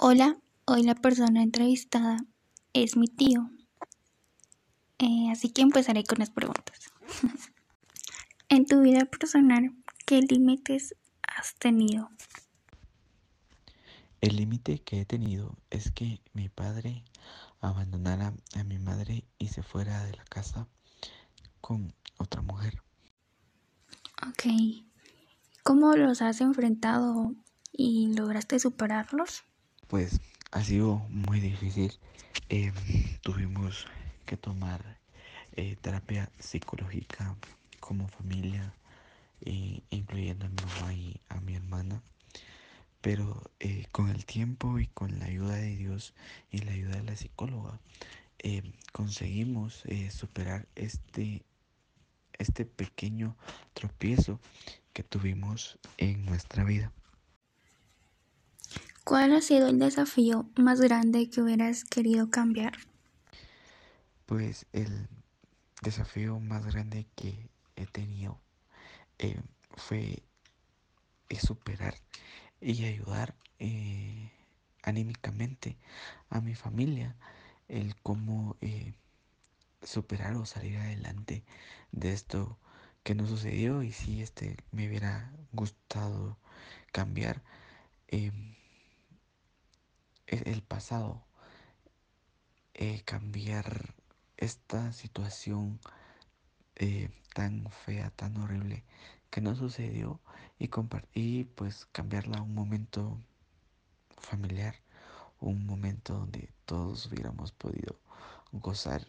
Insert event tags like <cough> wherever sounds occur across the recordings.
Hola, hoy la persona entrevistada es mi tío. Eh, así que empezaré con las preguntas. <laughs> en tu vida personal, ¿qué límites has tenido? El límite que he tenido es que mi padre abandonara a mi madre y se fuera de la casa con otra mujer. Ok. ¿Cómo los has enfrentado y lograste superarlos? Pues ha sido muy difícil. Em, tuvimos que tomar eh, terapia psicológica como familia, eh, incluyendo a mi mamá y a mi hermana. Pero eh, con el tiempo y con la ayuda de Dios y la ayuda de la psicóloga, em, conseguimos superar este, este pequeño tropiezo que tuvimos en nuestra vida. ¿Cuál ha sido el desafío más grande que hubieras querido cambiar? Pues el desafío más grande que he tenido eh, fue superar y ayudar eh, anímicamente a mi familia, el cómo eh, superar o salir adelante de esto que no sucedió y si este me hubiera gustado cambiar. Em, el pasado, eh, cambiar esta situación eh, tan fea, tan horrible que no sucedió y, y pues cambiarla a un momento familiar, un momento donde todos hubiéramos podido gozar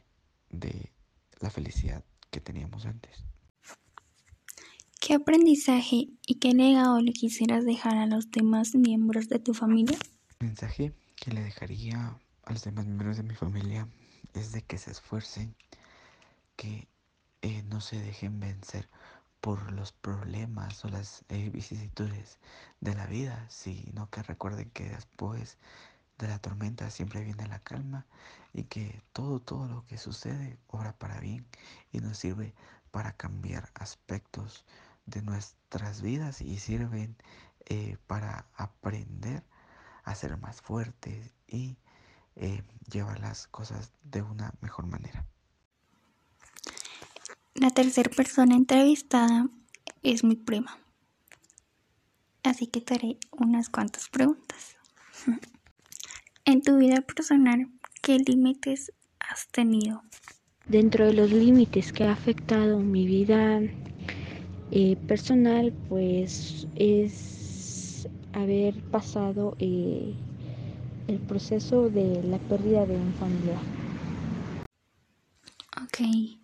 de la felicidad que teníamos antes. ¿Qué aprendizaje y qué legado le quisieras dejar a los demás miembros de tu familia? mensaje que le dejaría a los demás miembros de mi familia es de que se esfuercen, que eh, no se dejen vencer por los problemas o las eh, vicisitudes de la vida, sino que recuerden que después de la tormenta siempre viene la calma y que todo, todo lo que sucede obra para bien y nos sirve para cambiar aspectos de nuestras vidas y sirven eh, para aprender a ser más fuertes y eh, llevar las cosas de una mejor manera. La tercera persona entrevistada es mi prima. Así que te haré unas cuantas preguntas. <laughs> En tu vida personal, ¿qué límites has tenido? Dentro de los límites que ha afectado mi vida eh, personal, pues es haber pasado eh, el proceso de la pérdida de un familiar. Ok.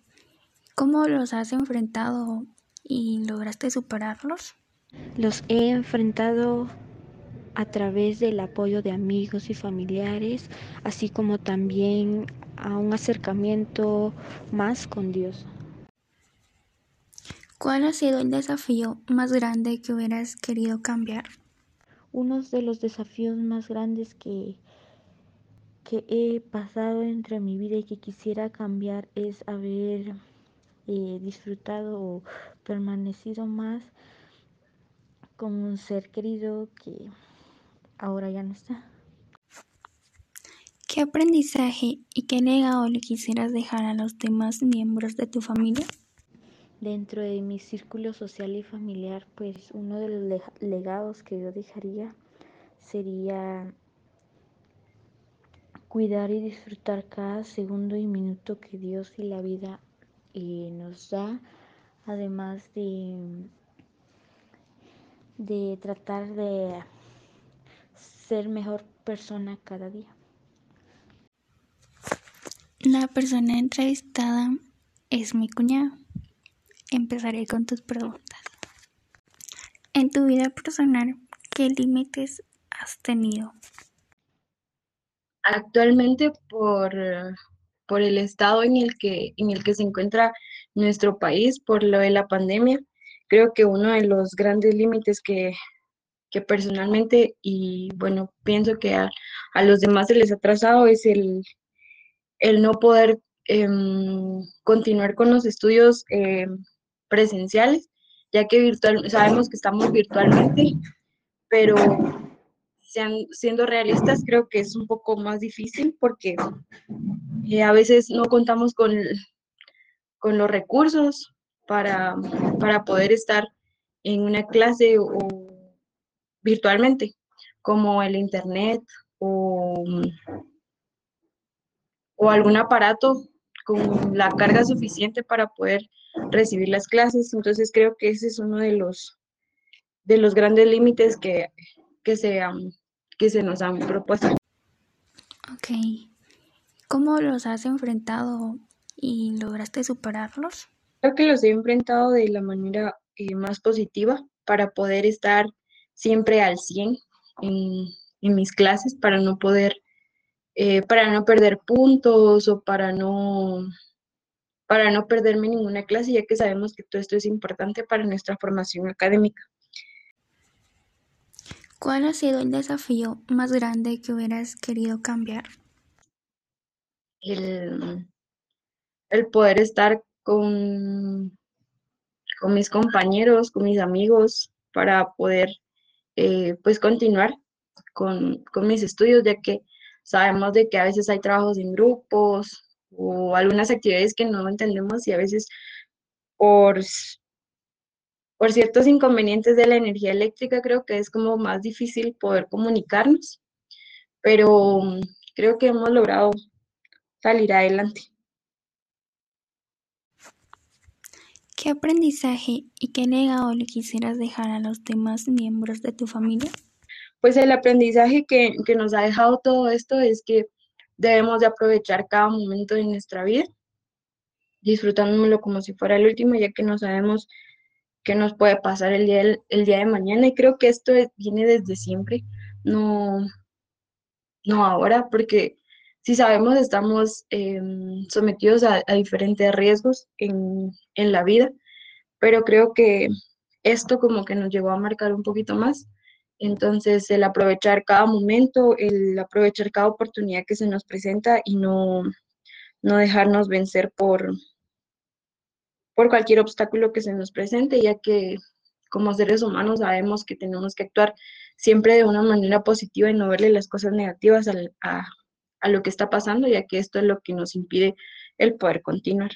¿Cómo los has enfrentado y lograste superarlos? Los he enfrentado a través del apoyo de amigos y familiares, así como también a un acercamiento más con Dios. ¿Cuál ha sido el desafío más grande que hubieras querido cambiar? Uno de los desafíos más grandes que, que he pasado entre mi vida y que quisiera cambiar es haber eh, disfrutado o permanecido más con un ser querido que ahora ya no está. ¿Qué aprendizaje y qué legado le quisieras dejar a los demás miembros de tu familia? Dentro de mi círculo social y familiar, pues uno de los legados que yo dejaría sería cuidar y disfrutar cada segundo y minuto que Dios y la vida eh, nos da, además de, de tratar de ser mejor persona cada día. La persona entrevistada es mi cuñado. Empezaré con tus preguntas. En tu vida personal, ¿qué límites has tenido? Actualmente por, por el estado en el, que, en el que se encuentra nuestro país, por lo de la pandemia, creo que uno de los grandes límites que, que personalmente y bueno, pienso que a, los demás se les ha trazado es el, el no poder em, continuar con los estudios em, presenciales, ya que virtual, sabemos que estamos virtualmente, pero sean, siendo realistas, creo que es un poco más difícil porque eh, a veces no contamos con, con los recursos para, para poder estar en una clase o virtualmente, como el internet o, o algún aparato con la carga suficiente para poder recibir las clases. Entonces creo que ese es uno de los, de los grandes límites que, que, se, que se nos han propuesto. Ok. ¿Cómo los has enfrentado y lograste superarlos? Creo que los he enfrentado de la manera eh, más positiva para poder estar siempre al 100 en, en mis clases, para no poder, eh, para no perder puntos o para no, para no perderme ninguna clase, ya que sabemos que todo esto es importante para nuestra formación académica. ¿Cuál ha sido el desafío más grande que hubieras querido cambiar? El, el poder estar con, con mis compañeros, con mis amigos, para poder eh, pues continuar con, con mis estudios, ya que sabemos de que a veces hay trabajos en grupos o algunas actividades que no entendemos y a veces por, por ciertos inconvenientes de la energía eléctrica creo que es como más difícil poder comunicarnos, pero creo que hemos logrado salir adelante. ¿Qué aprendizaje y qué legado le quisieras dejar a los demás miembros de tu familia? Pues el aprendizaje que, que nos ha dejado todo esto es que debemos de aprovechar cada momento de nuestra vida, disfrutándolo como si fuera el último, ya que no sabemos qué nos puede pasar el día, día de mañana. Y creo que esto viene desde siempre, no, no ahora, porque si sabemos estamos em, sometidos a, a, diferentes riesgos en, en la vida, pero creo que esto como que nos llegó a marcar un poquito más. Entonces, el aprovechar cada momento, el aprovechar cada oportunidad que se nos presenta y no, no dejarnos vencer por, por cualquier obstáculo que se nos presente, ya que como seres humanos sabemos que tenemos que actuar siempre de una manera positiva y no verle las cosas negativas al, a, a lo que está pasando, ya que esto es lo que nos impide el poder continuar.